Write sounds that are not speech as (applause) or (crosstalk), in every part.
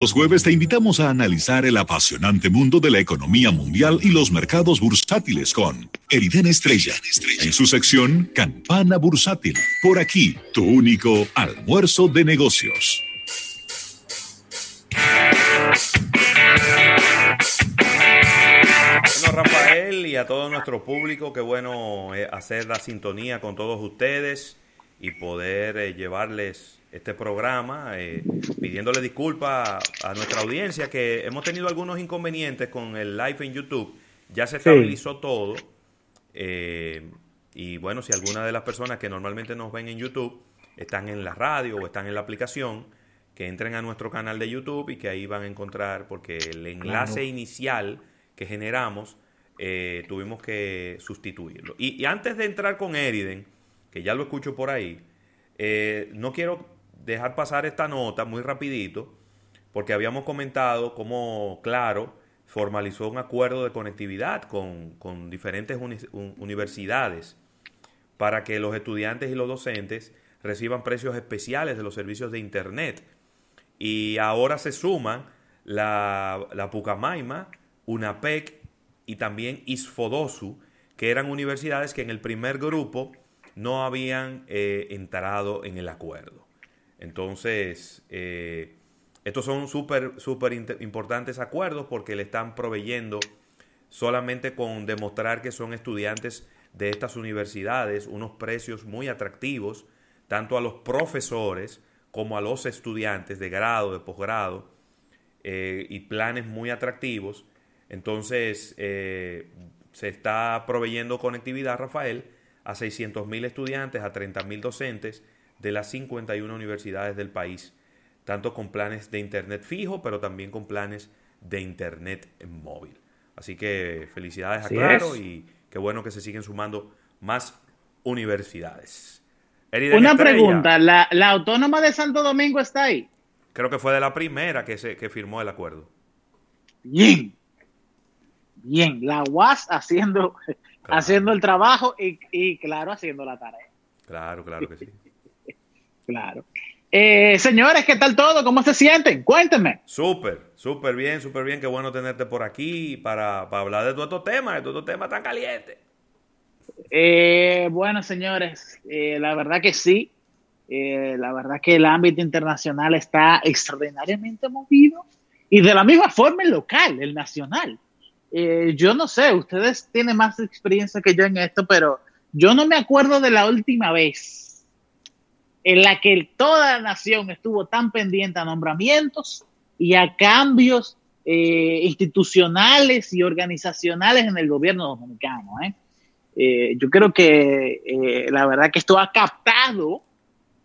Los jueves te invitamos a analizar el apasionante mundo de la economía mundial y los mercados bursátiles con Eriden Estrella, en su sección Campana Bursátil. Por aquí, tu único almuerzo de negocios. Bueno, Rafael y a todo nuestro público, qué bueno eh, hacer la sintonía con todos ustedes y poder eh, llevarles este programa, eh, pidiéndole disculpas a nuestra audiencia que hemos tenido algunos inconvenientes con el live en YouTube. Ya se estabilizó todo. Eh, y bueno, si alguna de las personas que normalmente nos ven en YouTube están en la radio o están en la aplicación, que entren a nuestro canal de YouTube y que ahí van a encontrar, porque el enlace inicial que generamos eh, tuvimos que sustituirlo. Y, antes de entrar con Eriden, que ya lo escucho por ahí, no quiero dejar pasar esta nota muy rapidito, porque habíamos comentado cómo Claro formalizó un acuerdo de conectividad con, diferentes universidades para que los estudiantes y los docentes reciban precios especiales de los servicios de Internet. Y ahora se suman la, la Pucamaima, UNAPEC y también ISFODOSU, que eran universidades que en el primer grupo no habían eh, entrado en el acuerdo. Entonces, eh, estos son súper, súper importantes acuerdos porque le están proveyendo solamente con demostrar que son estudiantes de estas universidades unos precios muy atractivos, tanto a los profesores como a los estudiantes de grado, de posgrado, eh, y planes muy atractivos. Entonces, eh, se está proveyendo conectividad, Rafael, a 600.000 estudiantes, a 30.000 docentes, de las 51 universidades del país, tanto con planes de Internet fijo, pero también con planes de Internet móvil. Así que felicidades a Claro y qué bueno que se siguen sumando más universidades. Una pregunta, ¿la, Autónoma de Santo Domingo está ahí? Creo que fue de la primera que, se, que firmó el acuerdo. Bien, bien, la UAS haciendo, haciendo el trabajo y, y claro, haciendo la tarea. Claro, claro que sí. (laughs) Claro. Eh, señores, ¿qué tal todo? ¿Cómo se sienten? Cuéntenme. Súper, súper bien, súper bien. Qué bueno tenerte por aquí para, hablar de todos estos temas, de todos estos temas tan calientes. Eh, bueno, señores, eh, la verdad que sí. la verdad que el ámbito internacional está extraordinariamente movido y de la misma forma el local, el nacional. yo no sé, ustedes tienen más experiencia que yo en esto, pero yo no me acuerdo de la última vez en la que toda la nación estuvo tan pendiente a nombramientos y a cambios eh, institucionales y organizacionales en el gobierno dominicano. ¿eh? Eh, yo creo que la verdad que esto ha captado,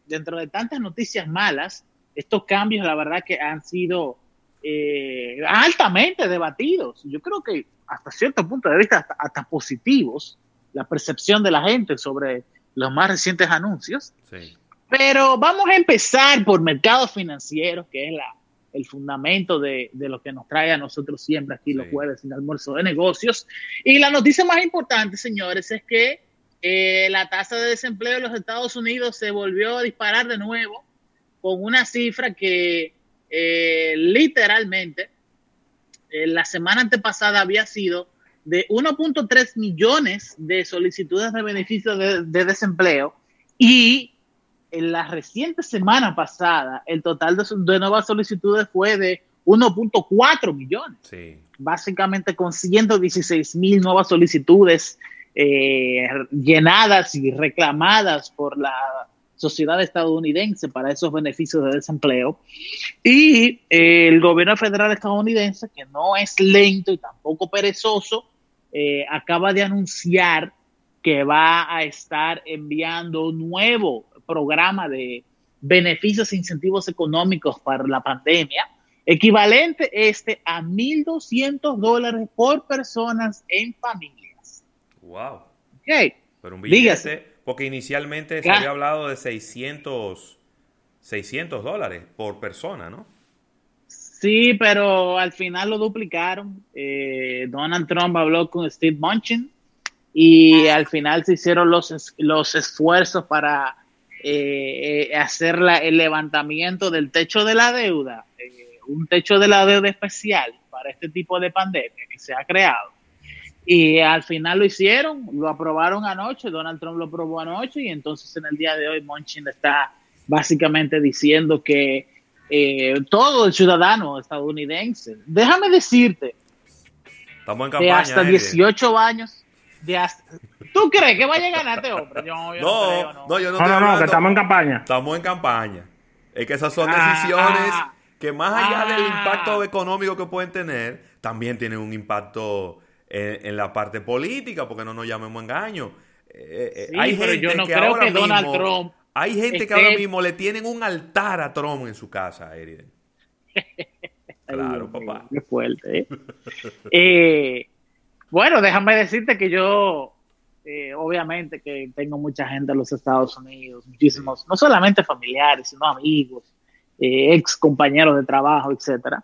dentro de tantas noticias malas, estos cambios, la verdad que han sido altamente debatidos. Yo creo que hasta cierto punto de vista, hasta, hasta positivos, la percepción de la gente sobre los más recientes anuncios. Sí. Pero vamos a empezar por mercados financieros, que es la, el fundamento de, lo que nos trae a nosotros siempre aquí los jueves en el almuerzo de negocios. Y la noticia más importante, señores, es que eh, la tasa de desempleo en los Estados Unidos se volvió a disparar de nuevo con una cifra que eh, literalmente eh, la semana antepasada había sido de 1.3 millones de solicitudes de beneficios de, de desempleo y en la reciente semana pasada, el total de, nuevas solicitudes fue de 1.4 millones. Básicamente con 116 mil nuevas solicitudes eh, llenadas y reclamadas por la sociedad estadounidense para esos beneficios de desempleo. Y eh, el gobierno federal estadounidense, que no es lento y tampoco perezoso, eh, acaba de anunciar que va a estar enviando un nuevo programa de beneficios e incentivos económicos para la pandemia, equivalente este a 1.200 dólares por personas en familias. Wow. Okay. Pero un billete, porque inicialmente se había hablado de 600, 600 dólares por persona, ¿no? Sí, pero al final lo duplicaron. Eh, Donald Trump habló con Steve Munchin y al final se hicieron los, los esfuerzos para eh, hacer el levantamiento del techo de la deuda, eh, un techo de la deuda especial para este tipo de pandemia que se ha creado. Y al final lo hicieron, lo aprobaron anoche, Donald Trump lo aprobó anoche y entonces en el día de hoy Monchin está básicamente diciendo que eh, todo el ciudadano estadounidense, déjame decirte, Estamos en de hasta 18 años, de ¿tú crees que vaya a ganar este hombre? no, no, yo no, no, no, que estamos en campaña. Estamos en campaña. Es que esas son ah, decisiones ah, que más allá del ah. impacto económico que pueden tener, también tienen un impacto en, la parte política, porque no nos llamemos engaño. Eh, eh, hay gente yo no que creo que Donald Trump hay gente que ahora mismo le tienen un altar a Trump en su casa, Eriden. (laughs) claro, papá. Qué fuerte. ¿eh? (laughs) eh, bueno, déjame decirte que yo, eh, obviamente, que tengo mucha gente en los Estados Unidos, muchísimos, no solamente familiares, sino amigos, eh, ex compañeros de trabajo, etcétera.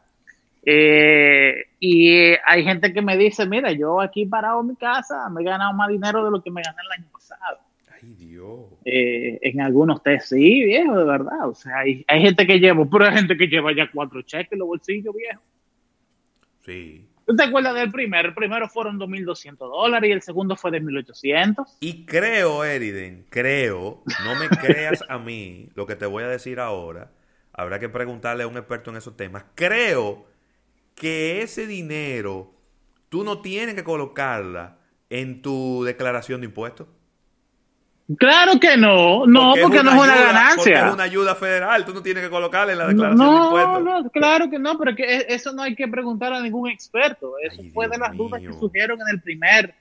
y hay gente que me dice, mira, yo aquí parado en mi casa me he ganado más dinero de lo que me gané el año pasado. Eh, en algunos test, sí, viejo, de verdad. O sea, hay, hay gente que lleva, pero hay gente que lleva ya cuatro cheques en los bolsillos, viejo. Sí. ¿Tú te acuerdas del primero? El primero fueron 2.200 dólares y el segundo fue de 1.800. Y creo, Eriden, creo, no me creas a mí lo que te voy a decir ahora. Habrá que preguntarle a un experto en esos temas. Creo que ese dinero tú no tienes que colocarla en tu declaración de impuestos. Claro que no, no, porque, no es una ganancia. Es una ayuda federal, tú no tienes que colocarle en la declaración de impuestos. No, claro que no, pero que eso no hay que preguntar a ningún experto. Eso fue de las dudas que surgieron en el primer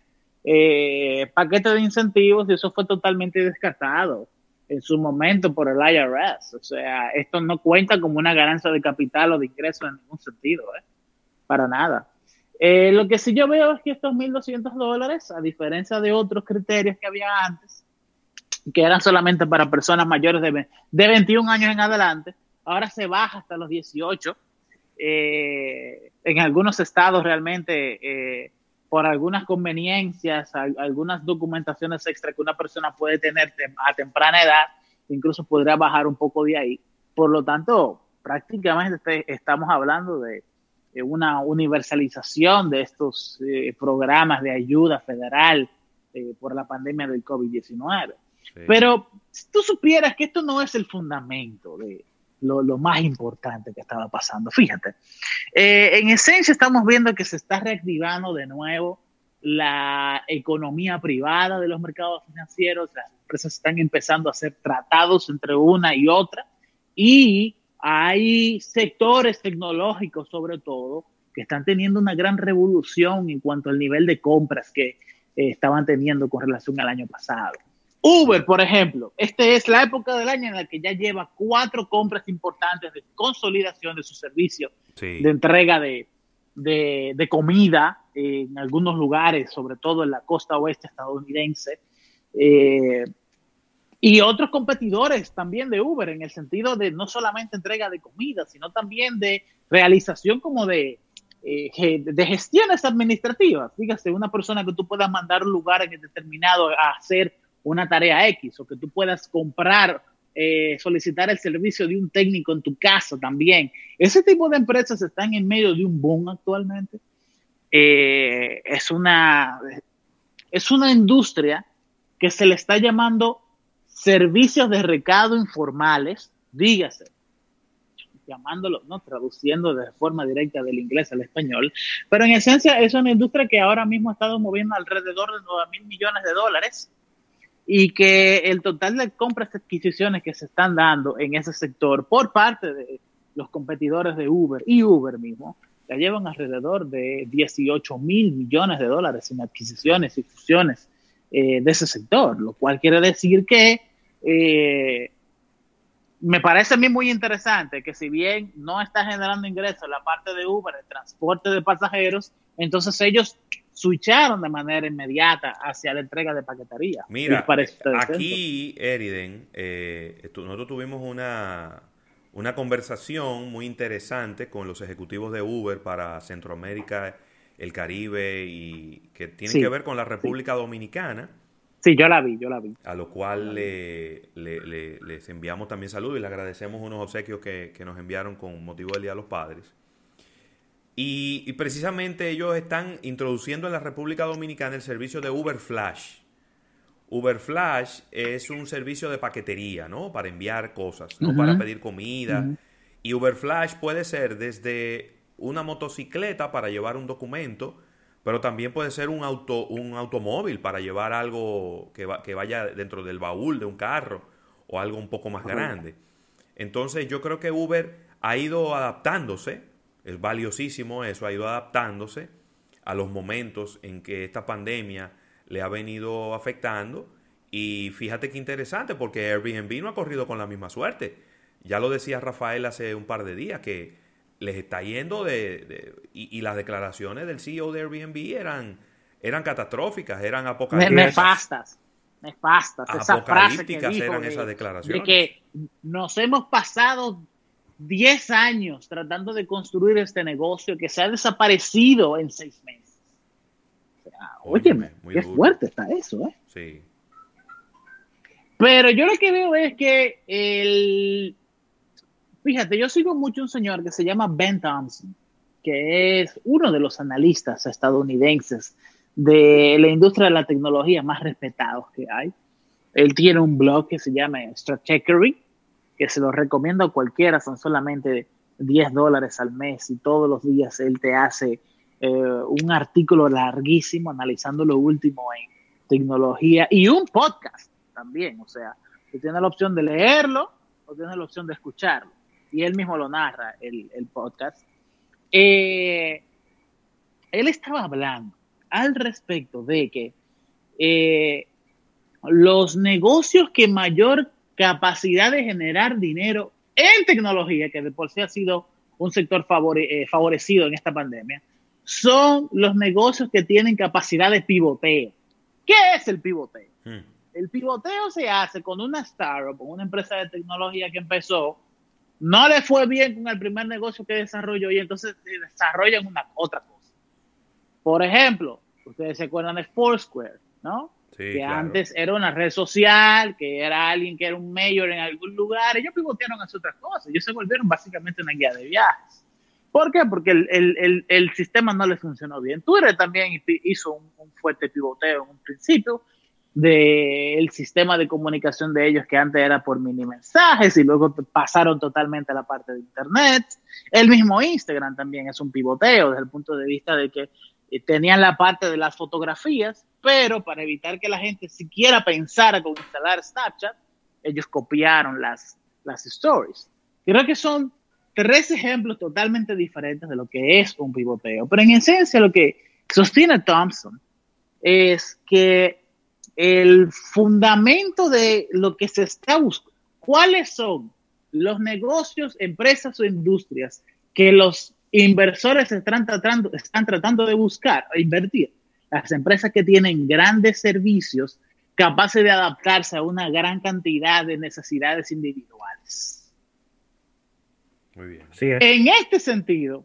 eh, paquete de incentivos y eso fue totalmente descartado en su momento por el IRS. O sea, esto no cuenta como una ganancia de capital o de ingreso en ningún sentido, ¿eh? para nada. Eh, lo que sí yo veo es que estos 1.200 dólares, a diferencia de otros criterios que había antes, que eran solamente para personas mayores de, de 21 años en adelante, ahora se baja hasta los 18. Eh, en algunos estados realmente, eh, por algunas conveniencias, algunas documentaciones extra que una persona puede tener a temprana edad, incluso podría bajar un poco de ahí. Por lo tanto, prácticamente estamos hablando de, una universalización de estos eh, programas de ayuda federal por la pandemia del COVID-19. Pero si tú supieras que esto no es el fundamento de lo, más importante que estaba pasando, fíjate, eh, en esencia estamos viendo que se está reactivando de nuevo la economía privada de los mercados financieros, las empresas están empezando a hacer tratados entre una y otra y hay sectores tecnológicos sobre todo que están teniendo una gran revolución en cuanto al nivel de compras que eh, estaban teniendo con relación al año pasado. Uber, por ejemplo, esta es la época del año en la que ya lleva cuatro compras importantes de consolidación de su servicio de entrega de, comida en algunos lugares, sobre todo en la costa oeste estadounidense. Eh, y otros competidores también de Uber, en el sentido de no solamente entrega de comida, sino también de realización como de, eh, de gestiones administrativas. Dígase, una persona que tú puedas mandar un lugar en determinado a hacer una tarea X o que tú puedas comprar, eh, solicitar el servicio de un técnico en tu casa también. Ese tipo de empresas están en medio de un boom actualmente. Eh, es, una, es una industria que se le está llamando servicios de recado informales, dígase, llamándolo, no traduciendo de forma directa del inglés al español, pero en esencia es una industria que ahora mismo ha estado moviendo alrededor de 9 mil millones de dólares y que el total de compras y adquisiciones que se están dando en ese sector por parte de los competidores de Uber y Uber mismo, ya llevan alrededor de 18 mil millones de dólares en adquisiciones y fusiones eh, de ese sector, lo cual quiere decir que eh, me parece a mí muy interesante que si bien no está generando ingresos la parte de Uber, el transporte de pasajeros, entonces ellos switcharon de manera inmediata hacia la entrega de paquetería. Mira, aquí, Eriden, eh, nosotros tuvimos una, una conversación muy interesante con los ejecutivos de Uber para Centroamérica, el Caribe y que tiene que ver con la República Dominicana. Sí, yo la vi, yo la vi. A lo cual le, les enviamos también saludos y le agradecemos unos obsequios que, que, nos enviaron con motivo del Día de los Padres. Y, precisamente ellos están introduciendo en la República Dominicana el servicio de Uber Flash. Uber Flash es un servicio de paquetería, ¿no? Para enviar cosas, no para pedir comida. Y Uber Flash puede ser desde una motocicleta para llevar un documento, pero también puede ser un, auto, un automóvil para llevar algo que, que vaya dentro del baúl de un carro o algo un poco más grande. Entonces yo creo que Uber ha ido adaptándose es valiosísimo eso, ha ido adaptándose a los momentos en que esta pandemia le ha venido afectando. Y fíjate qué interesante, porque Airbnb no ha corrido con la misma suerte. Ya lo decía Rafael hace un par de días, que les está yendo de... y, las declaraciones del CEO de Airbnb eran, eran catastróficas, eran apocalípticas. Nefastas, nefastas. Apocalípticas eran esas declaraciones. De que nos hemos pasado 10 años tratando de construir este negocio que se ha desaparecido en seis meses. Oye, qué fuerte está eso, ¿eh? Sí. Pero yo lo que veo es que el... Fíjate, yo sigo mucho un señor que se llama Ben Thompson, que es uno de los analistas estadounidenses de la industria de la tecnología más respetados que hay. Él tiene un blog que se llama Stratechery, que se lo recomiendo a cualquiera, son solamente 10 dólares al mes y todos los días él te hace eh, un artículo larguísimo analizando lo último en tecnología y un podcast también, o sea, que tiene la opción de leerlo o tiene la opción de escucharlo y él mismo lo narra, el, podcast. Eh, él estaba hablando al respecto de que eh, los negocios que mayor capacidad de generar dinero en tecnología, que de por sí ha sido un sector eh, favorecido en esta pandemia, son los negocios que tienen capacidad de pivoteo. ¿Qué es el pivoteo? Hmm. El pivoteo se hace con una startup, con una empresa de tecnología que empezó, no le fue bien con el primer negocio que desarrolló y entonces desarrollan una otra cosa. Por ejemplo, ustedes se acuerdan de Foursquare, ¿no? Que antes era una red social, que era alguien que era un mayor en algún lugar, ellos pivotearon hacia otras cosas, ellos se volvieron básicamente una guía de viajes. ¿Por qué? Porque el, el, el, sistema no les funcionó bien. Twitter también hizo un, fuerte pivoteo en un principio del sistema de comunicación de ellos que antes era por mini mensajes y luego pasaron totalmente a la parte de Internet. El mismo Instagram también es un pivoteo desde el punto de vista de que tenían la parte de las fotografías, pero para evitar que la gente siquiera pensara con instalar Snapchat, ellos copiaron las, las stories. Creo que son tres ejemplos totalmente diferentes de lo que es un pivoteo, pero en esencia lo que sostiene Thompson es que el fundamento de lo que se está buscando, cuáles son los negocios, empresas o industrias que los inversores están tratando, están tratando de buscar o invertir las empresas que tienen grandes servicios capaces de adaptarse a una gran cantidad de necesidades individuales. Muy bien. En este sentido,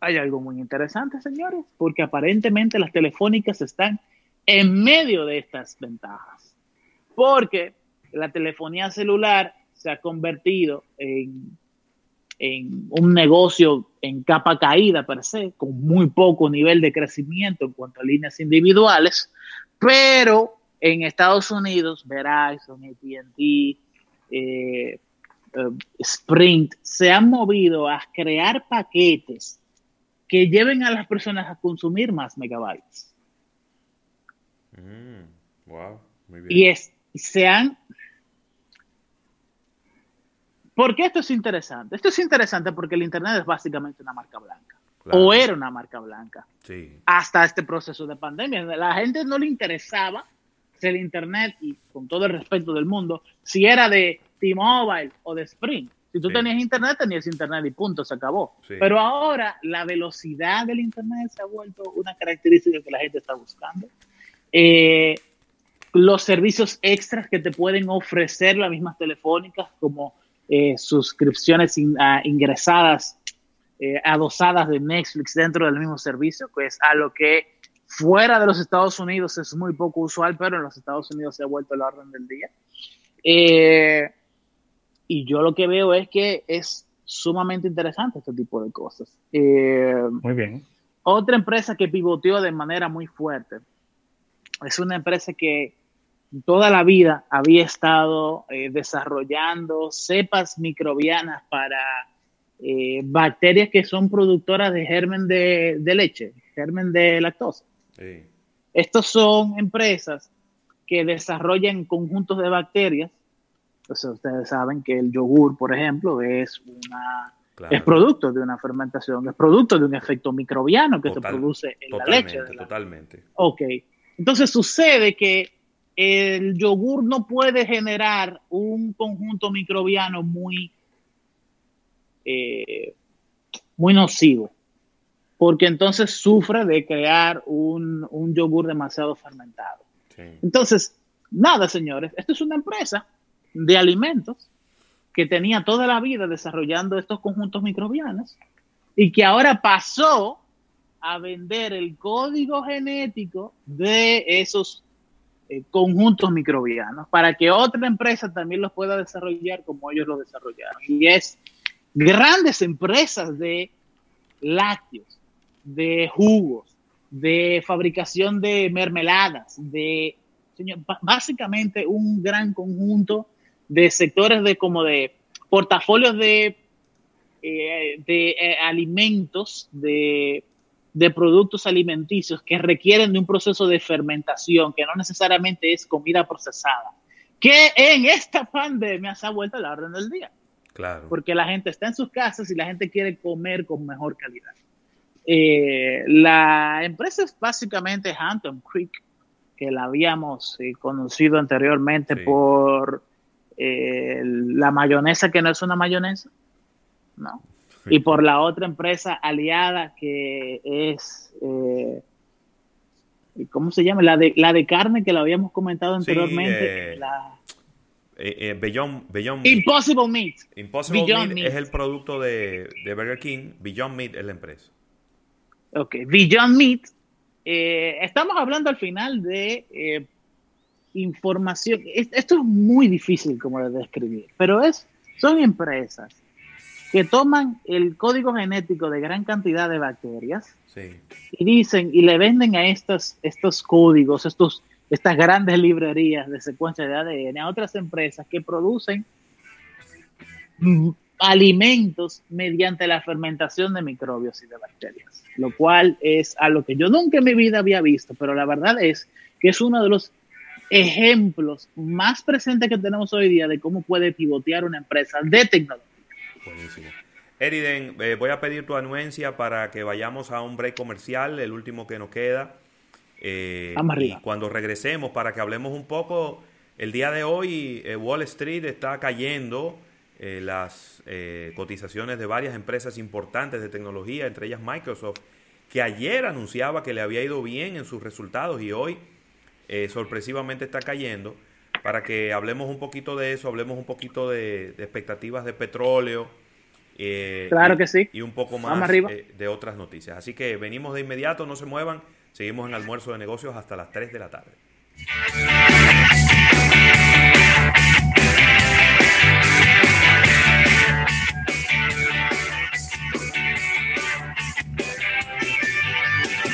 hay algo muy interesante, señores, porque aparentemente las telefónicas están en medio de estas ventajas. Porque la telefonía celular se ha convertido en en un negocio en capa caída per se, con muy poco nivel de crecimiento en cuanto a líneas individuales, pero en Estados Unidos, Verizon, ATT, eh, eh, Sprint se han movido a crear paquetes que lleven a las personas a consumir más megabytes. Mm, wow, muy bien. Y es, se han ¿Por qué esto es interesante? Esto es interesante porque el Internet es básicamente una marca blanca. O era una marca blanca. Hasta este proceso de pandemia. La gente no le interesaba si el Internet, y con todo el respeto del mundo, si era de T-Mobile o de Sprint. Si tú tenías Internet, tenías Internet y punto, se acabó. Pero ahora la velocidad del Internet se ha vuelto una característica que la gente está buscando. Eh, los servicios extras que te pueden ofrecer las mismas telefónicas, como eh, suscripciones ah, ingresadas, eh, adosadas de Netflix dentro del mismo servicio, pues a lo que fuera de los Estados Unidos es muy poco usual, pero en los Estados Unidos se ha vuelto la orden del día. Eh, y yo lo que veo es que es sumamente interesante este tipo de cosas. Muy bien. Otra empresa que pivoteó de manera muy fuerte es una empresa que toda la vida había estado eh, desarrollando cepas microbianas para eh, bacterias que son productoras de germen de, leche, germen de lactosa. Sí. Estos son empresas que desarrollan conjuntos de bacterias. Entonces, ustedes saben que el yogur, por ejemplo, es una es producto de una fermentación, es producto de un efecto microbiano que se produce en la leche. Totalmente. Ok. Entonces sucede que el yogur no puede generar un conjunto microbiano muy, eh, muy nocivo, porque entonces sufre de crear un, yogur demasiado fermentado. Entonces, nada, señores, esto es una empresa de alimentos que tenía toda la vida desarrollando estos conjuntos microbianos y que ahora pasó a vender el código genético de esos eh, conjuntos microbianos para que otra empresa también los pueda desarrollar como ellos lo desarrollaron. Y es grandes empresas de lácteos, de jugos, de fabricación de mermeladas, de básicamente un gran conjunto de sectores de como de portafolios de, eh, de eh, alimentos, de de productos alimenticios que requieren de un proceso de fermentación, que no necesariamente es comida procesada, que en esta (laughs) pandemia se ha vuelto la orden del día. Claro. Porque la gente está en sus casas y la gente quiere comer con mejor calidad. Eh, la empresa es básicamente Hampton Creek, que la habíamos eh, conocido anteriormente por eh, la mayonesa que no es una mayonesa, ¿no? Y por la otra empresa aliada que es, eh, ¿cómo se llama? La de, la de carne que la habíamos comentado anteriormente. Eh, la... Eh, Beyond, Impossible Meat. Impossible Meat, es el producto de, de, Burger King. Beyond Meat es la empresa. Ok, Beyond Meat. estamos hablando al final de información. Esto es muy difícil como de describir, pero es, son empresas que toman el código genético de gran cantidad de bacterias y dicen y le venden a estos, estos códigos, estos, estas grandes librerías de secuencia de ADN a otras empresas que producen alimentos mediante la fermentación de microbios y de bacterias, lo cual es algo que yo nunca en mi vida había visto, pero la verdad es que es uno de los ejemplos más presentes que tenemos hoy día de cómo puede pivotear una empresa de tecnología Buenísimo. Eriden, eh, voy a pedir tu anuencia para que vayamos a un break comercial, el último que nos queda. Eh, y cuando regresemos, para que hablemos un poco, el día de hoy eh, Wall Street está cayendo las cotizaciones de varias empresas importantes de tecnología, entre ellas Microsoft, que ayer anunciaba que le había ido bien en sus resultados y hoy sorpresivamente está cayendo para que hablemos un poquito de eso, hablemos un poquito de, expectativas de petróleo. Eh, claro que sí. Y un poco más eh, de otras noticias. Así que venimos de inmediato, no se muevan. Seguimos en almuerzo de negocios hasta las 3 de la tarde.